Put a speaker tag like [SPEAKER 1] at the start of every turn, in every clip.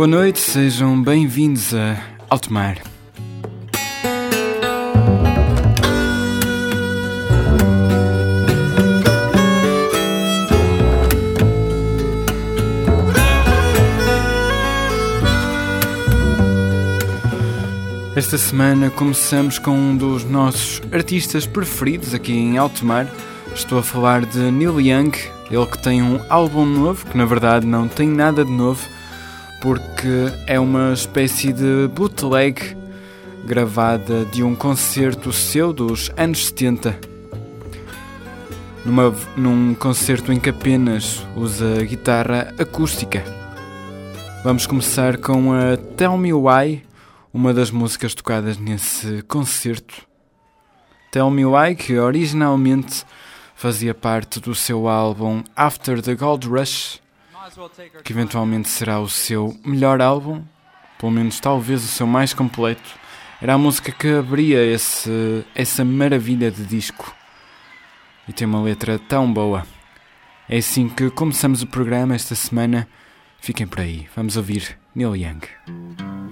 [SPEAKER 1] Boa noite, sejam bem-vindos a Alto Mar. Esta semana começamos com um dos nossos artistas preferidos aqui em Alto Mar. Estou a falar de Neil Young, ele que tem um álbum novo, que na verdade não tem nada de novo, porque é uma espécie de bootleg gravada de um concerto seu dos anos 70. Numa, num concerto em que apenas usa guitarra acústica. Vamos começar com a Tell Me Why, uma das músicas tocadas nesse concerto. Tell Me Why, que originalmente fazia parte do seu álbum After the Gold Rush, que eventualmente será o seu melhor álbum, pelo menos talvez o seu mais completo. Era a música que abria esse, essa maravilha de disco e tem uma letra tão boa. É assim que começamos o programa esta semana. Fiquem por aí, vamos ouvir Neil Young.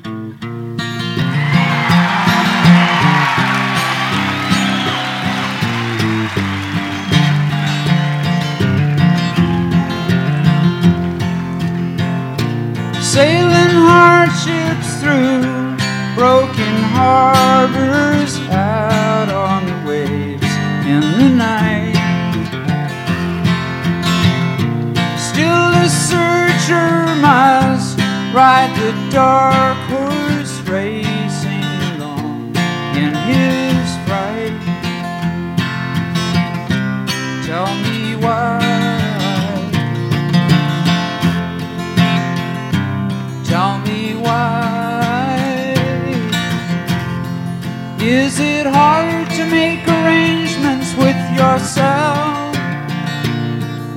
[SPEAKER 2] Sailing hardships through broken harbors out on the waves in the night. Still the searcher must ride the dark horse hard to make arrangements with yourself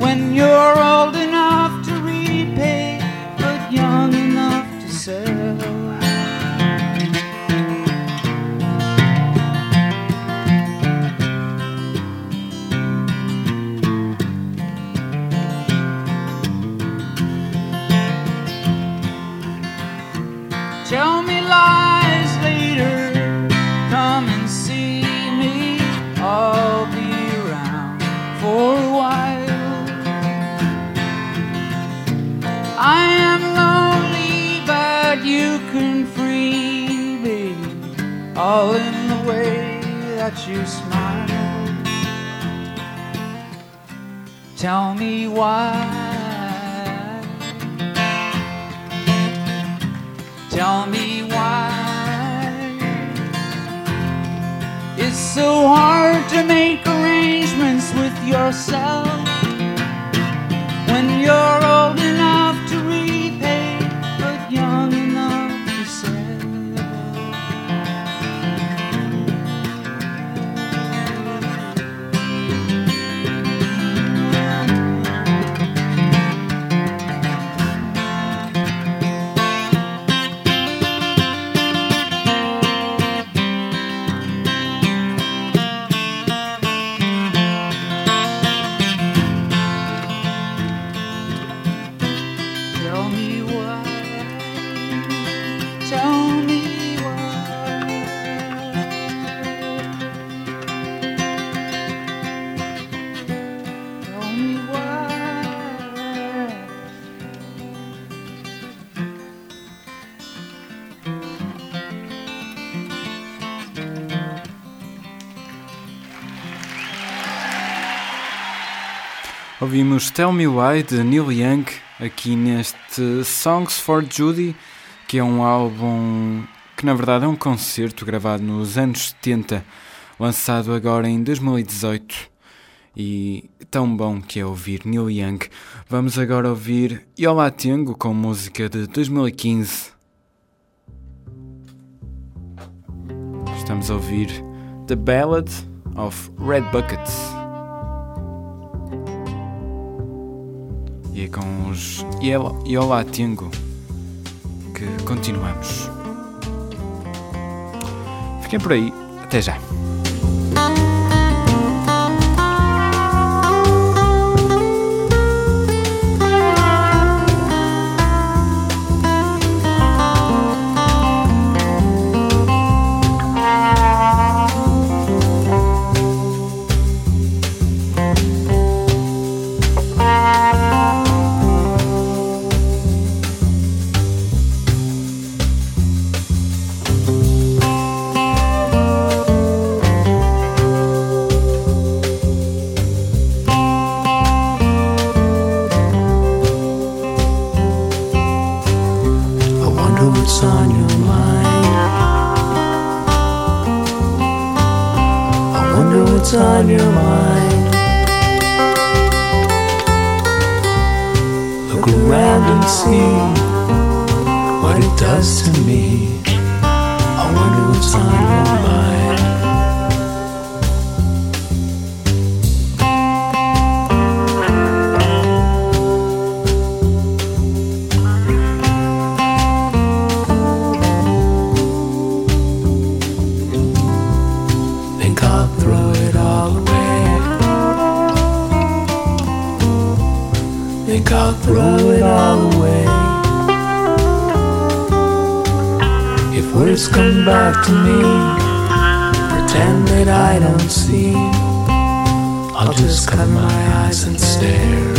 [SPEAKER 2] when you're old All in the way that you smile. Tell me why. Tell me why it's so hard to make arrangements with yourself when you're old
[SPEAKER 1] Ouvimos Tell Me Why de Neil Young aqui neste Songs for Judy, que é um álbum que na verdade é um concerto gravado nos anos 70, lançado agora em 2018. E tão bom que é ouvir Neil Young. Vamos agora ouvir Yola Tengo com música de 2015. Estamos a ouvir The Ballad of Red Buckets. E com os Yola Tengo que continuamos. Fiquem por aí, até já.
[SPEAKER 3] What's on your mind. Look around and see what it does to me. I wonder what's on your mind. Come back to me, pretend that I don't see. I'll just cover my eyes and stare.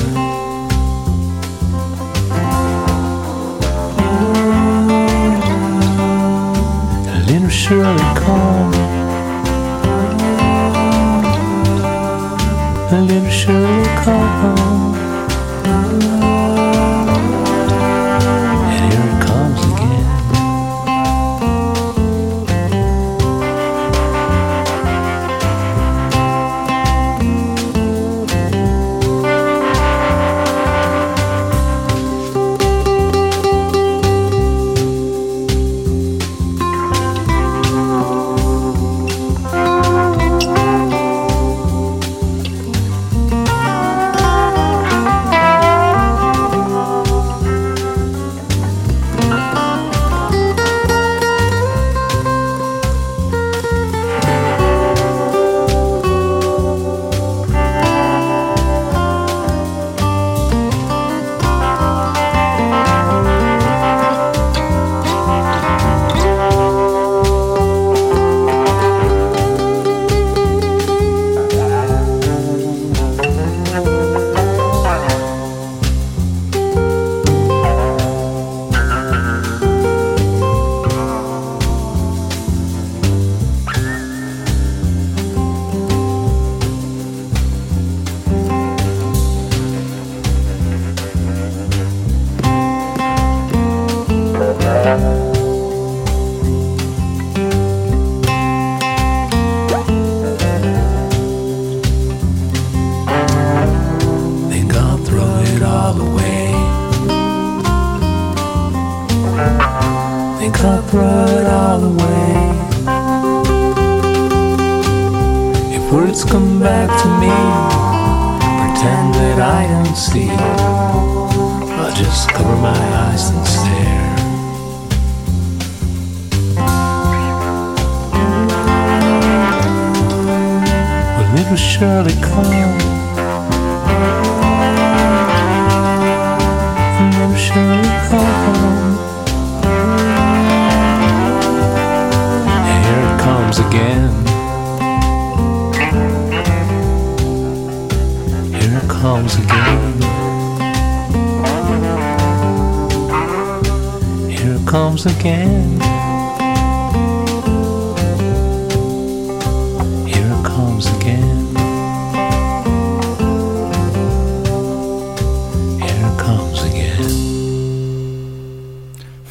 [SPEAKER 3] A little Shirley Cole. A little Shirley Cole.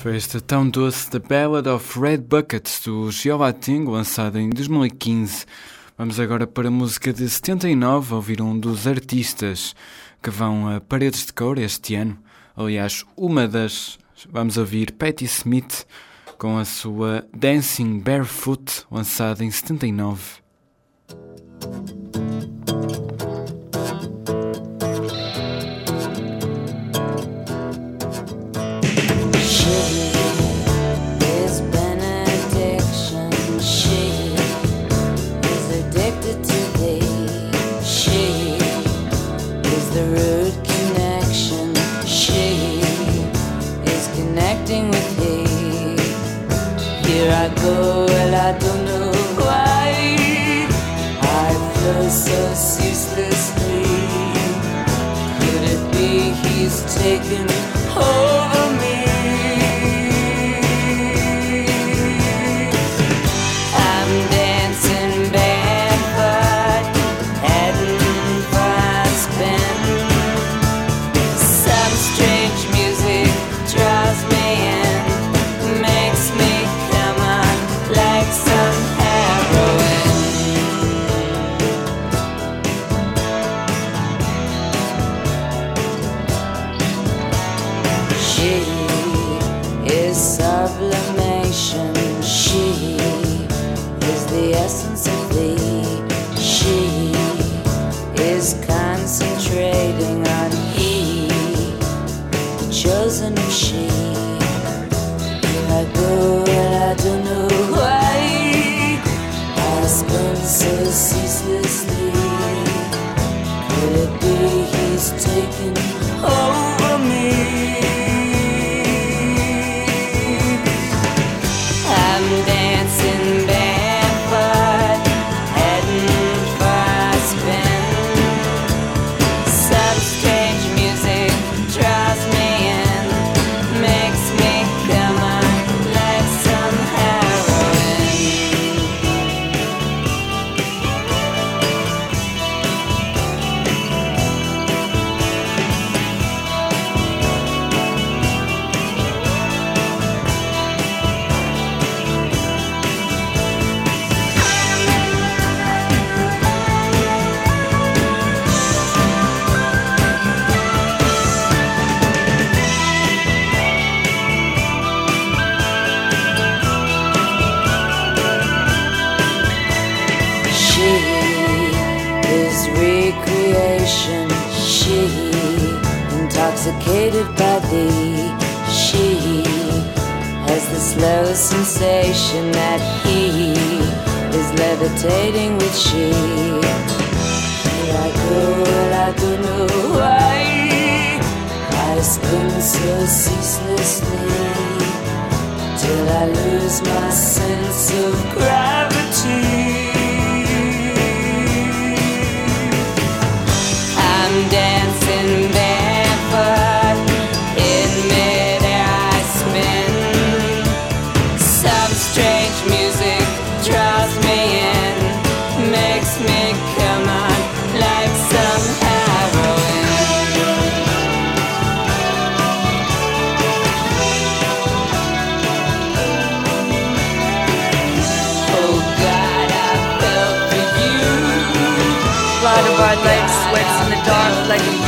[SPEAKER 1] Foi esta tão doce The Ballad of Red Buckets do Jehovah Ting, lançada em 2015. Vamos agora para a música de 79, a ouvir um dos artistas que vão a Paredes de Cor este ano. Aliás, uma das. Vamos ouvir Patti Smith com a sua Dancing Barefoot, lançada em 79.
[SPEAKER 4] Thank you. taken home. Chosen of she. Here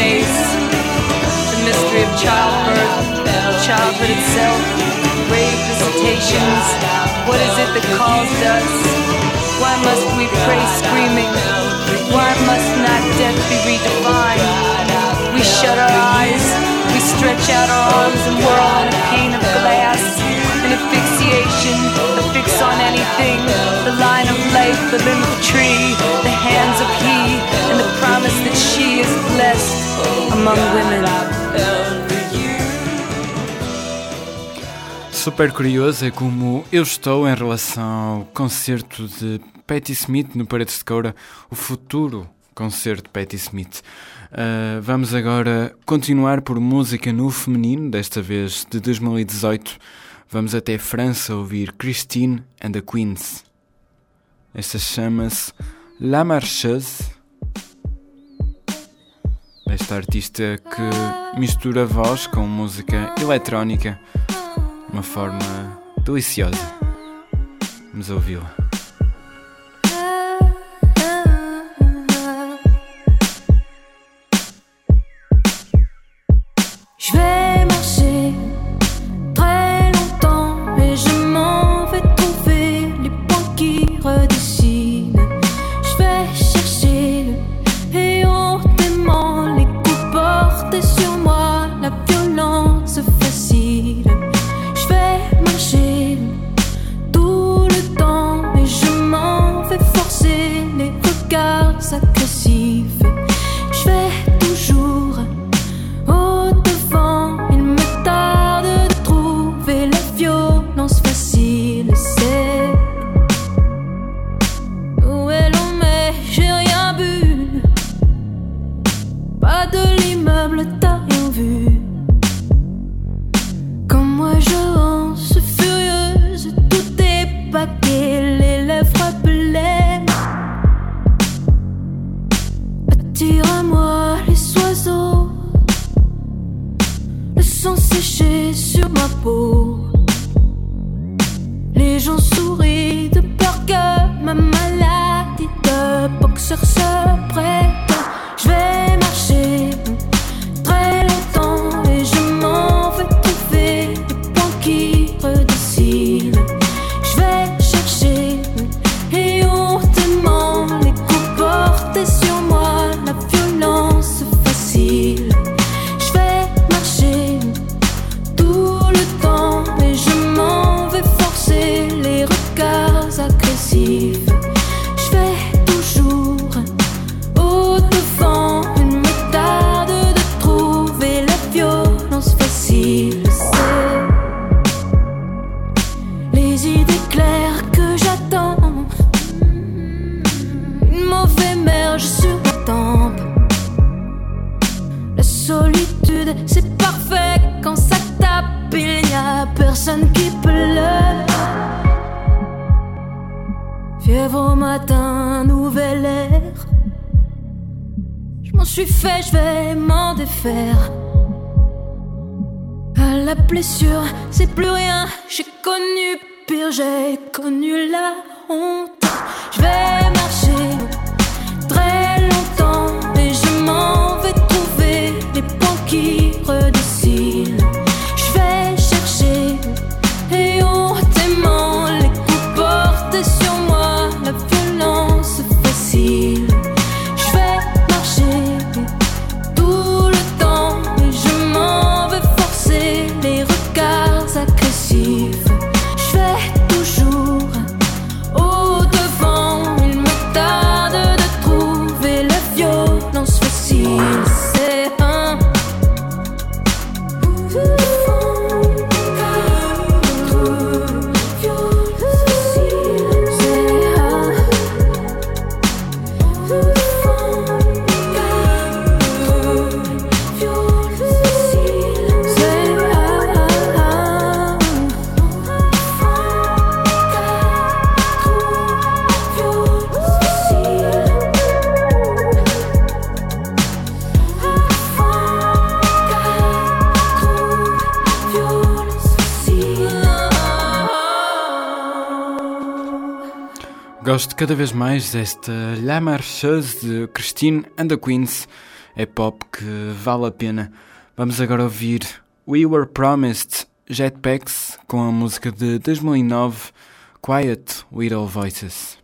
[SPEAKER 5] face. The mystery of childbirth, childhood itself, grave visitations. What is it that calls us? Why must we pray screaming? Why must not death be redefined? We shut our eyes, we stretch out our arms and whirl in a pane of glass. Asphyxiation, fix on anything. The line of life, the limb of tree, the hands of he, and the promise that she is blessed among women.
[SPEAKER 1] Super curioso é como eu estou em relação ao concerto de Patti Smith no Paredes de Coura, o futuro concerto de Patti Smith. Uh, vamos agora continuar por música no feminino, desta vez de 2018. Vamos até França ouvir Christine and the Queens. Esta chama-se La Marcheuse. Desta artista que mistura voz com música eletrónica de uma forma deliciosa. Vamos ouvi-la.
[SPEAKER 6] Je vais personne qui pleure. Fièvre au matin, nouvel air. Je m'en suis fait, je vais m'en défaire. À la blessure, c'est plus rien. J'ai connu pire, j'ai connu la honte. Je vais marcher très longtemps et je m'en vais trouver les ponts qui redescendent.
[SPEAKER 1] Gosto cada vez mais desta La Marcheuse de Christine and the Queens. É pop que vale a pena. Vamos agora ouvir We Were Promised Jetpacks com a música de 2009 Quiet Little Voices.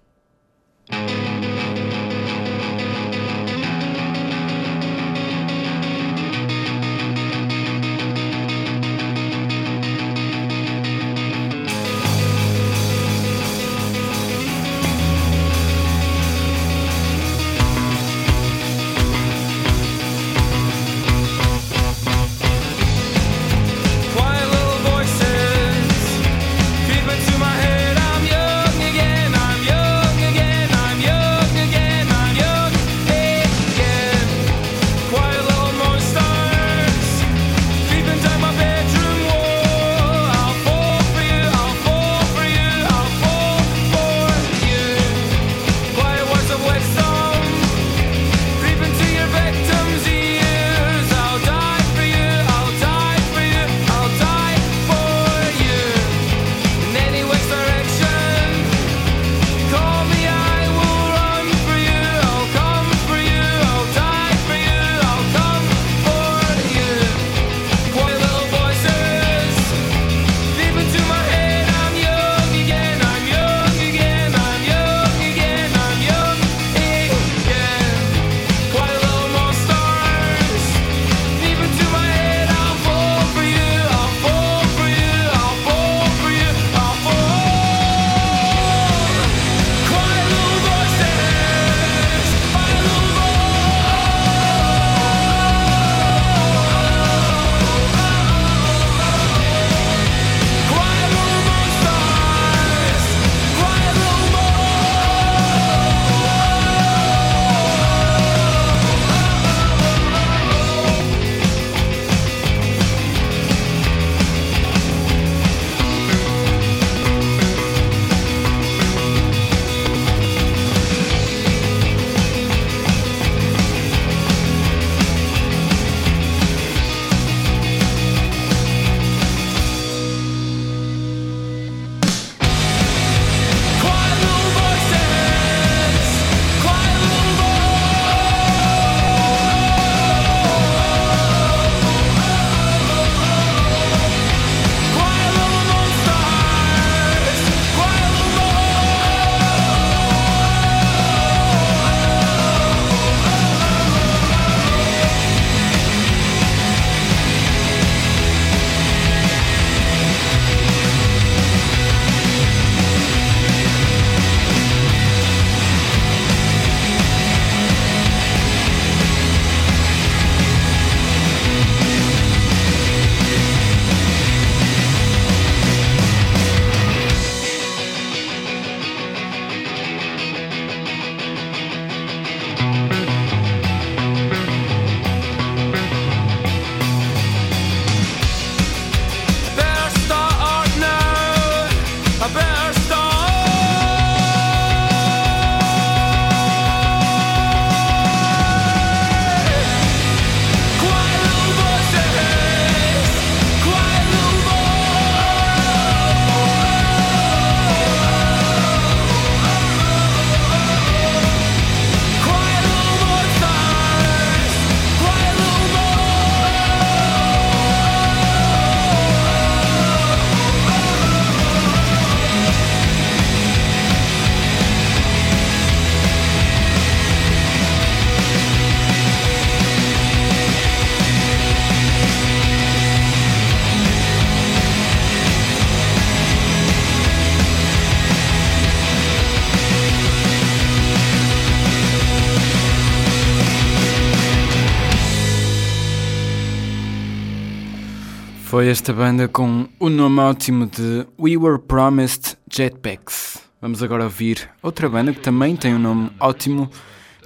[SPEAKER 7] Foi esta banda com o nome ótimo de We Were Promised Jetpacks. Vamos agora ouvir outra banda que também tem um nome ótimo,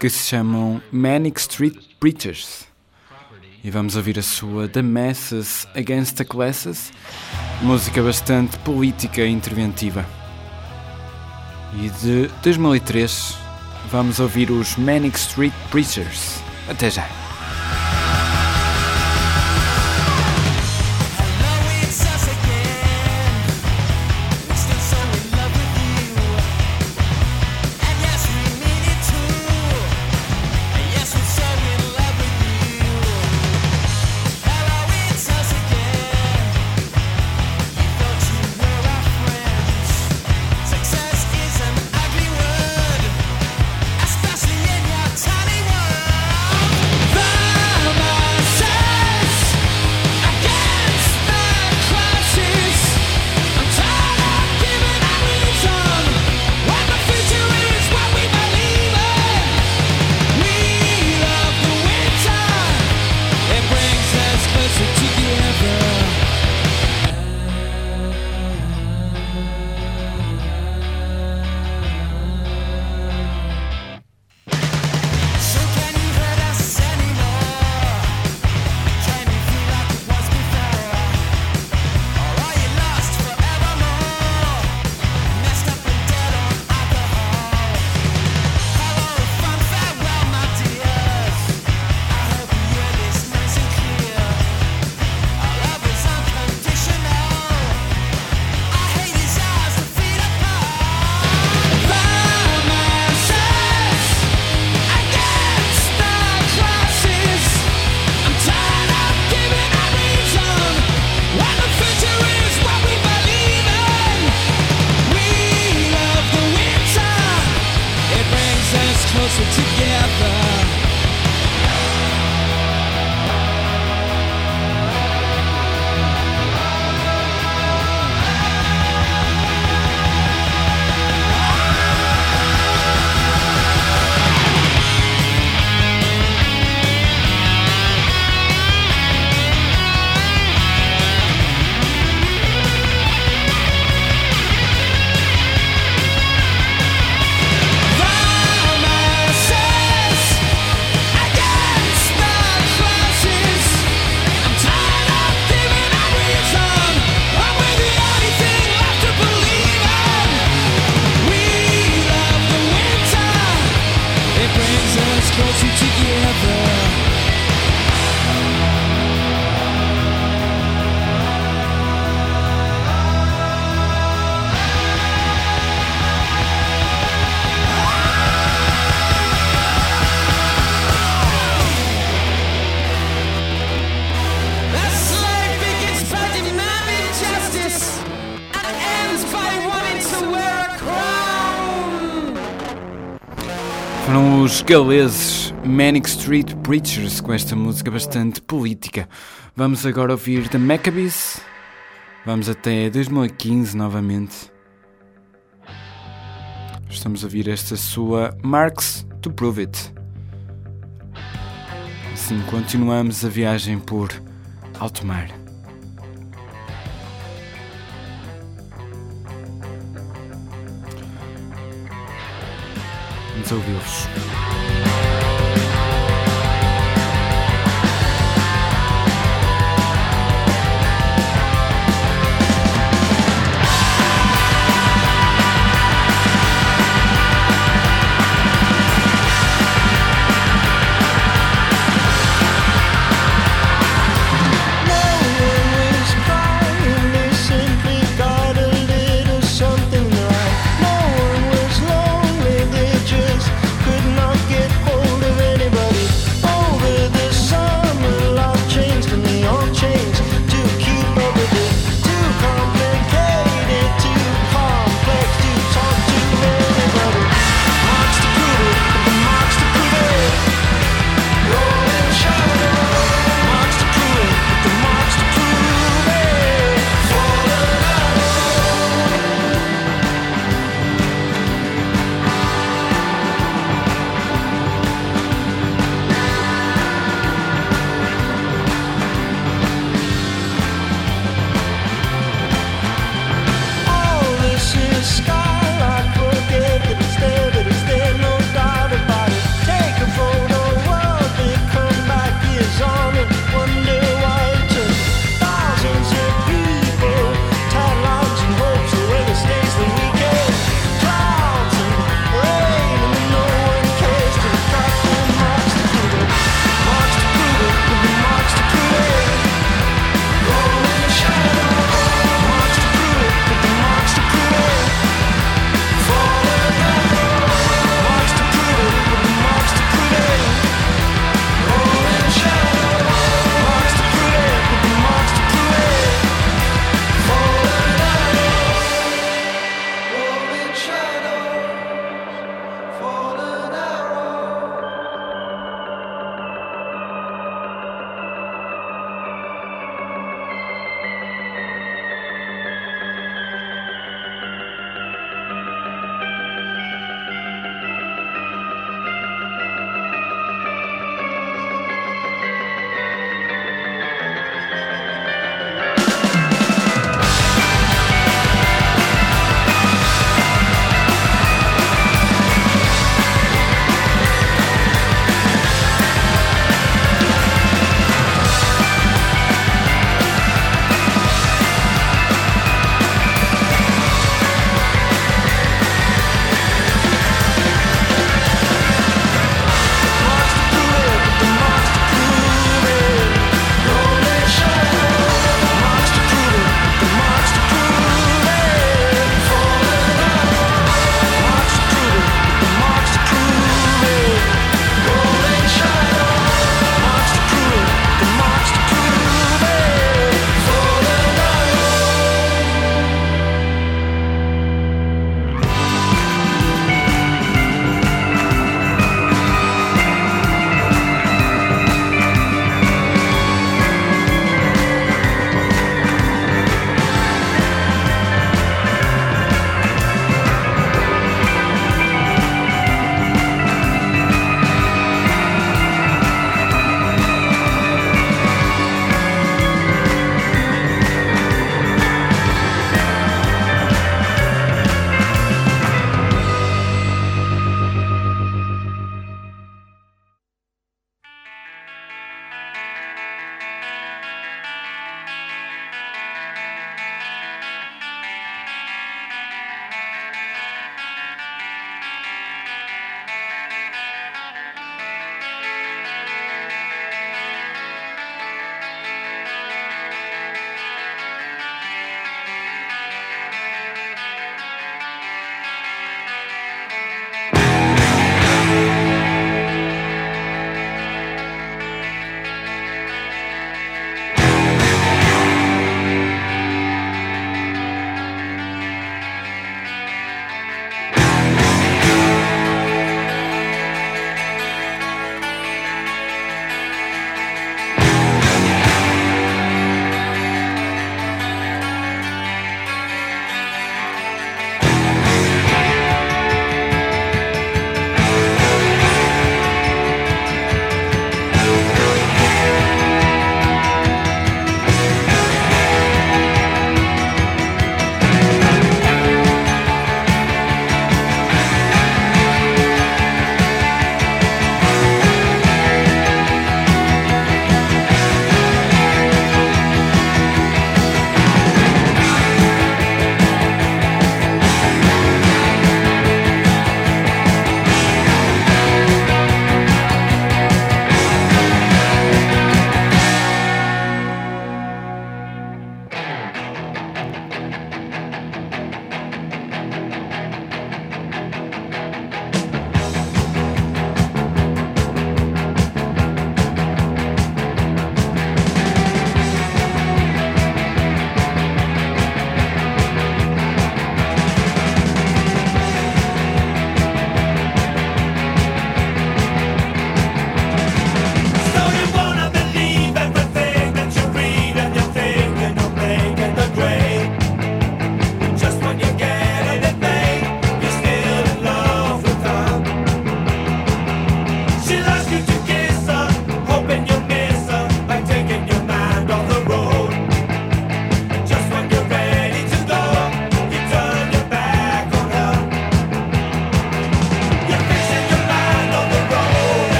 [SPEAKER 7] que se chamam Manic Street Preachers. E vamos ouvir a sua The Masses Against the Classes, música bastante política e interventiva. E de 2003 vamos ouvir os Manic Street Preachers. Até já! Foram os galeses Manic Street Preachers com esta música bastante política. Vamos agora ouvir The Maccabees. Vamos até 2015 novamente. Estamos a ouvir esta sua Marks to Prove It. Assim continuamos a viagem por alto mar.
[SPEAKER 8] So the
[SPEAKER 9] off.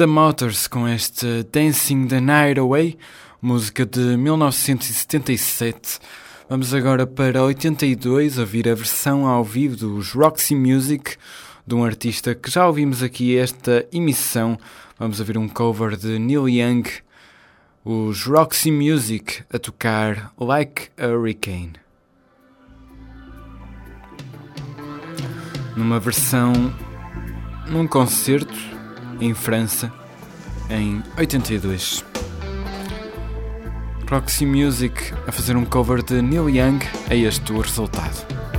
[SPEAKER 9] The Motors com este Dancing the Night Away, música de 1977. Vamos agora para 82 ouvir a versão ao vivo dos Roxy Music, de um artista que já ouvimos aqui esta emissão. Vamos ouvir um cover de Neil Young, os Roxy Music a tocar Like a Hurricane. Numa versão num concerto em França em 82. Roxy Music a fazer um cover de Neil Young, é este o resultado.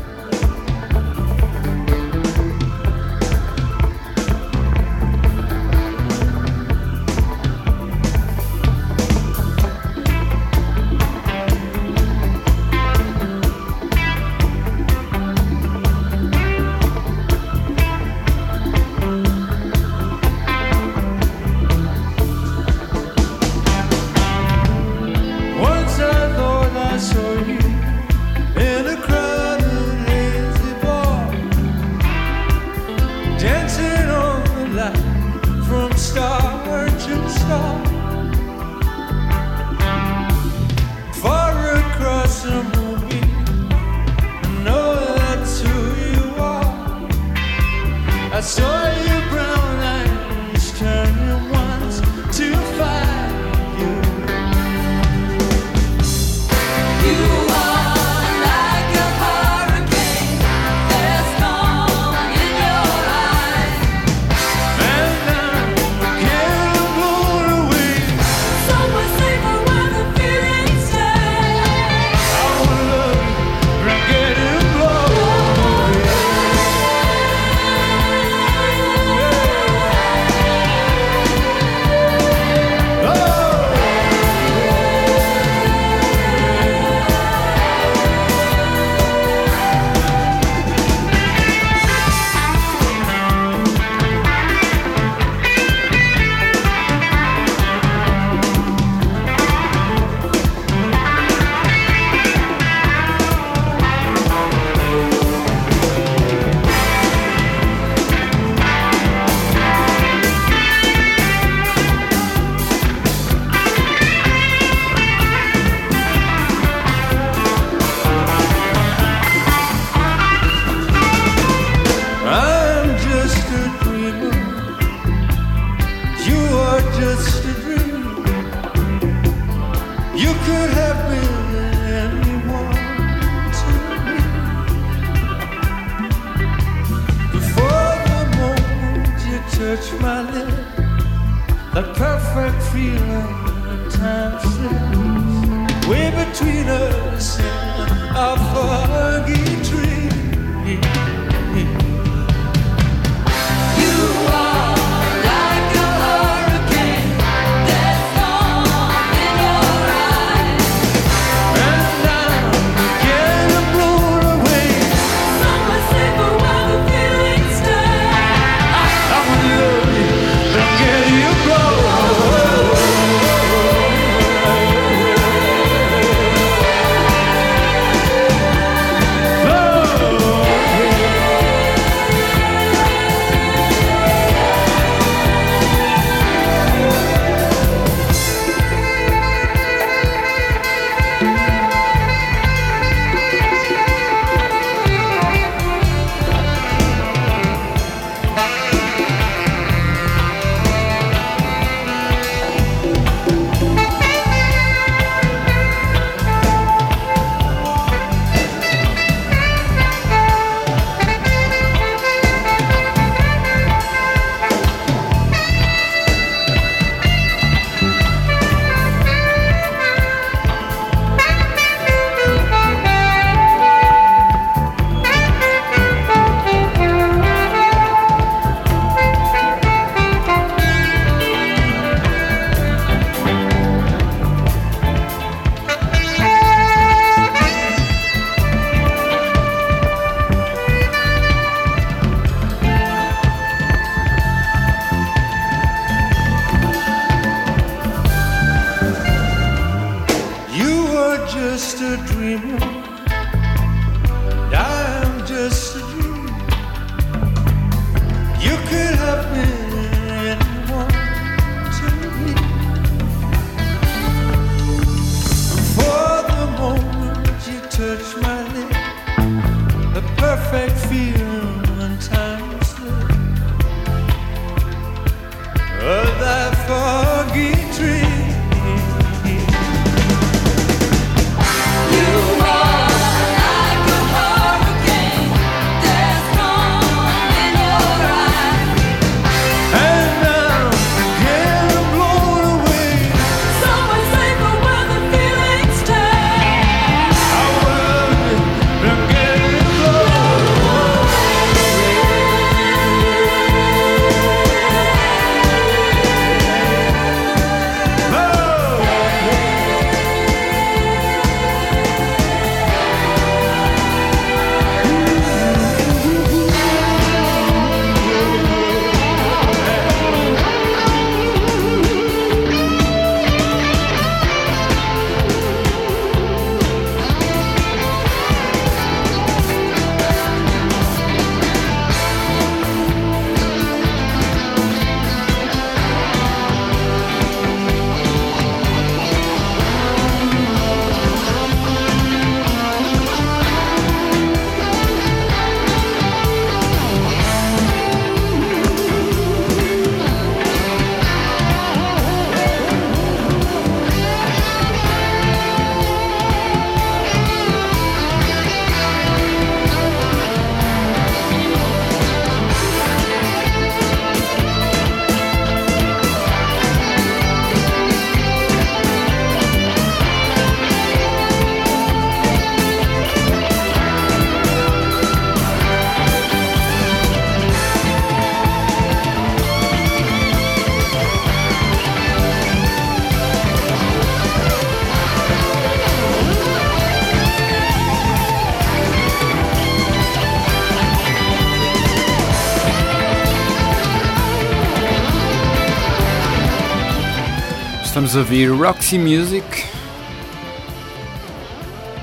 [SPEAKER 1] Vamos ouvir Roxy Music.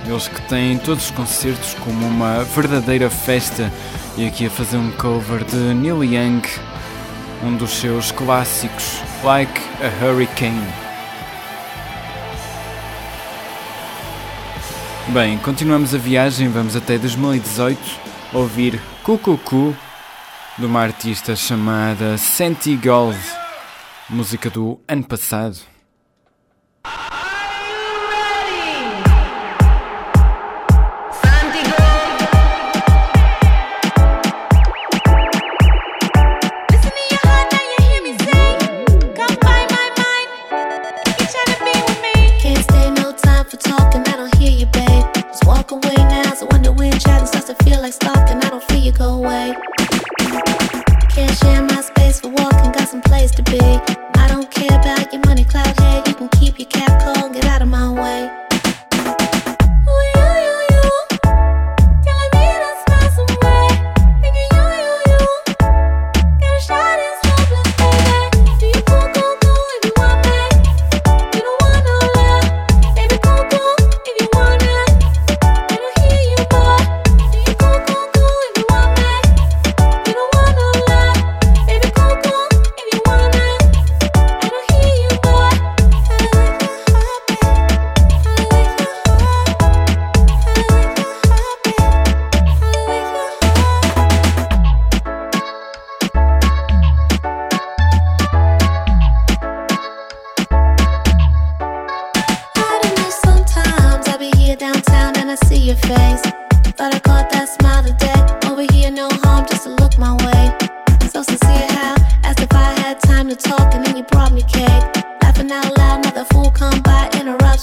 [SPEAKER 1] Eles que têm todos os concertos como uma verdadeira festa e aqui a fazer um cover de Neil Young, um dos seus clássicos, Like a Hurricane. Bem, continuamos a viagem, vamos até 2018 ouvir Cucucu de uma artista chamada Santi Gold, música do ano passado.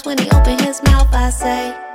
[SPEAKER 10] when he opened his mouth, I say.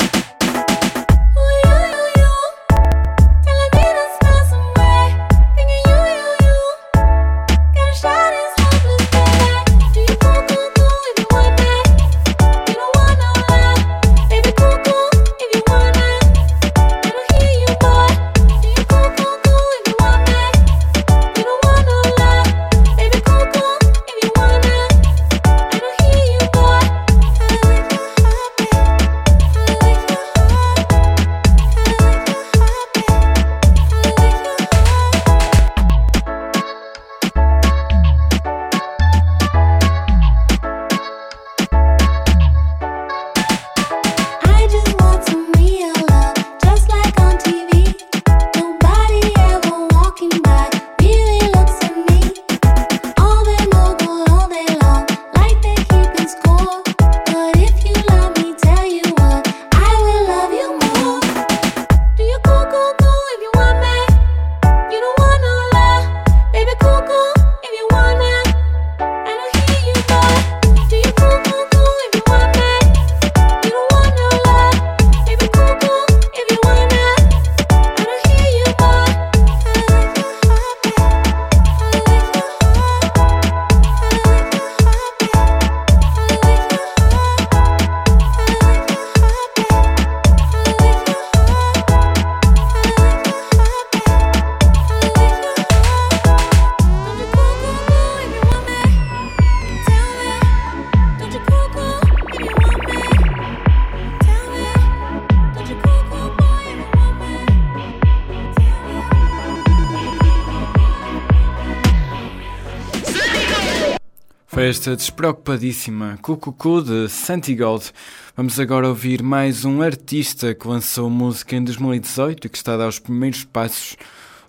[SPEAKER 1] para esta despreocupadíssima Cucucu de Santigold. Vamos agora ouvir mais um artista que lançou música em 2018 e que está a dar os primeiros passos,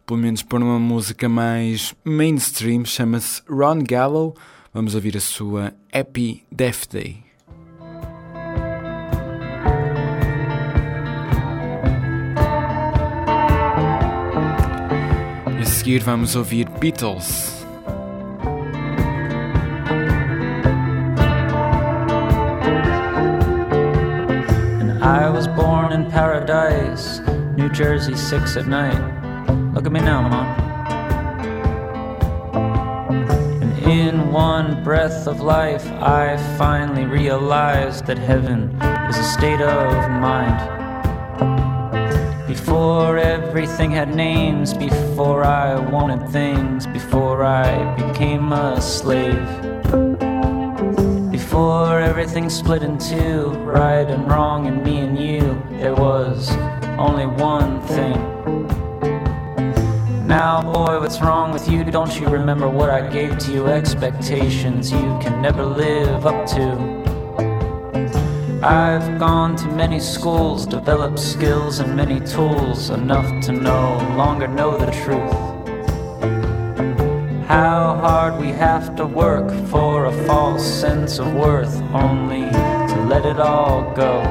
[SPEAKER 1] pelo menos por uma música mais mainstream, chama-se Ron Gallo. Vamos ouvir a sua Happy Death Day. A seguir vamos ouvir Beatles.
[SPEAKER 11] I was born in paradise, New Jersey, six at night. Look at me now, Mom. And in one breath of life, I finally realized that heaven is a state of mind. Before everything had names, before I wanted things, before I became a slave before everything split in two, right and wrong, and me and you, there was only one thing. Now, boy, what's wrong with you? Don't you remember what I gave to you? Expectations you can never live up to. I've gone to many schools, developed skills and many tools, enough to no longer know the truth. How hard we have to work for a false sense of worth, only to let it all go.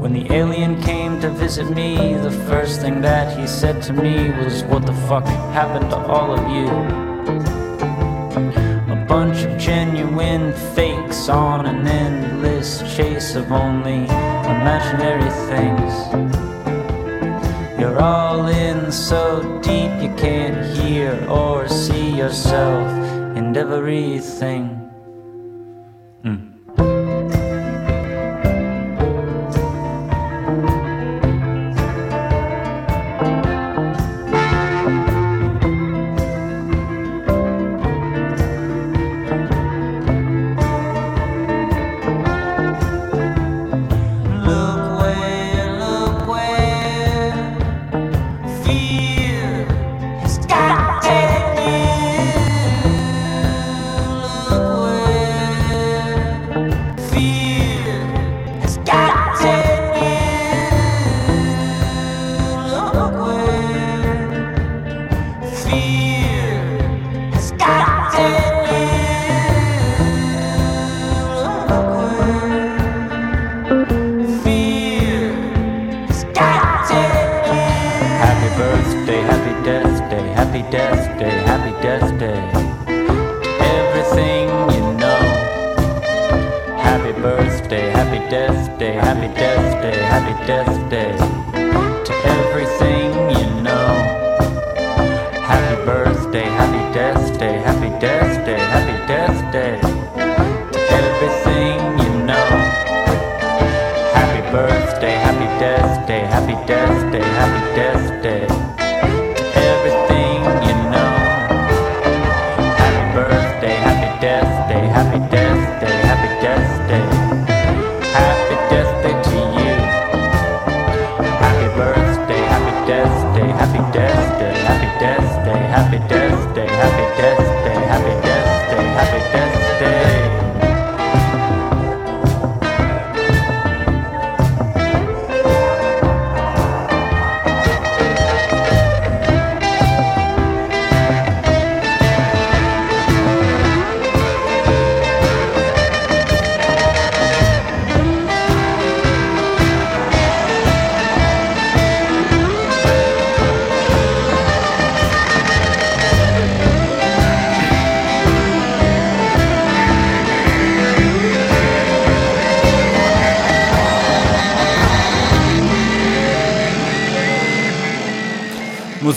[SPEAKER 11] When the alien came to visit me, the first thing that he said to me was, What the fuck happened to all of you? A bunch of genuine fakes on an endless chase of only imaginary things. You're all in so deep you can't hear or see yourself in everything.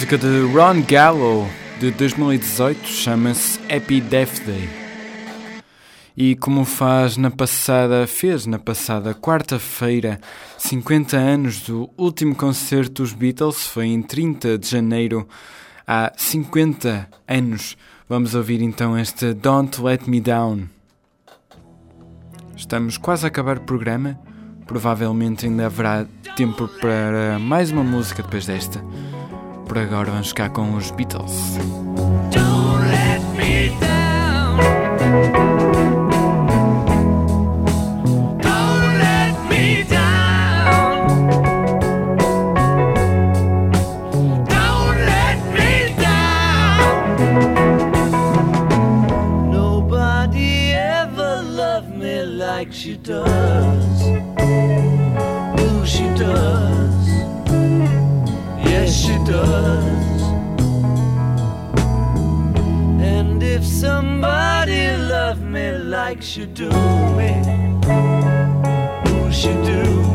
[SPEAKER 1] Música de Ron Gallo de 2018 chama-se Happy Death Day. E como faz na passada, fez na passada quarta-feira 50 anos do último concerto dos Beatles, foi em 30 de janeiro há 50 anos. Vamos ouvir então este Don't Let Me Down. Estamos quase a acabar o programa. Provavelmente ainda haverá tempo para mais uma música depois desta. Por agora vamos ficar com os Beatles.
[SPEAKER 12] Me like she do me, who she do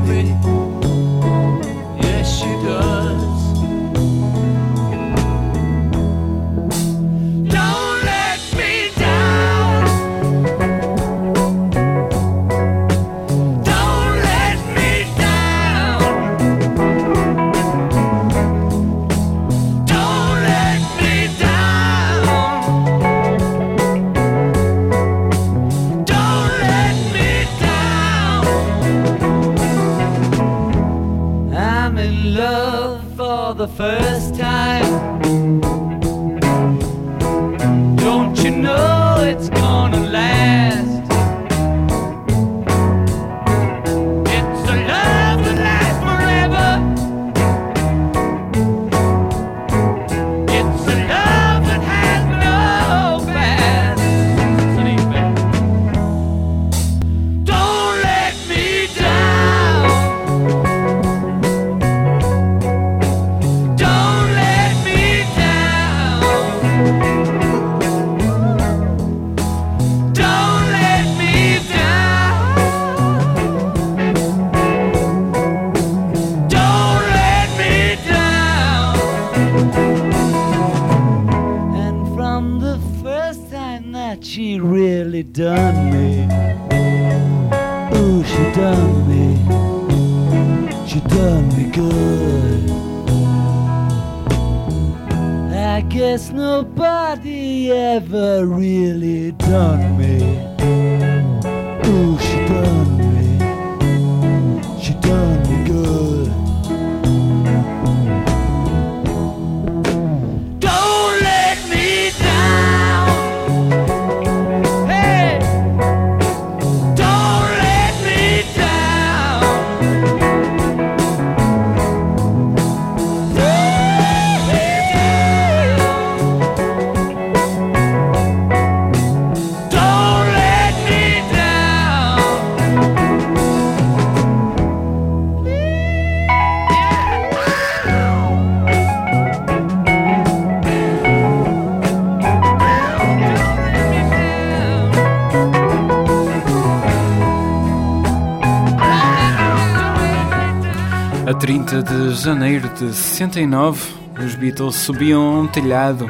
[SPEAKER 1] 30 de janeiro de 69, os Beatles subiam a um telhado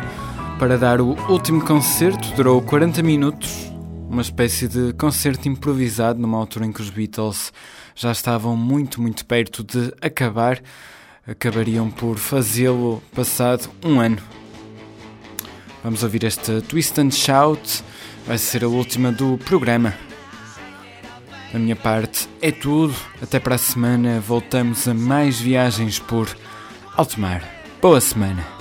[SPEAKER 1] para dar o último concerto, durou 40 minutos, uma espécie de concerto improvisado numa altura em que os Beatles já estavam muito, muito perto de acabar, acabariam por fazê-lo passado um ano. Vamos ouvir esta Twist and Shout, vai ser a última do programa. Da minha parte é tudo. Até para a semana voltamos a mais viagens por alto mar. Boa semana.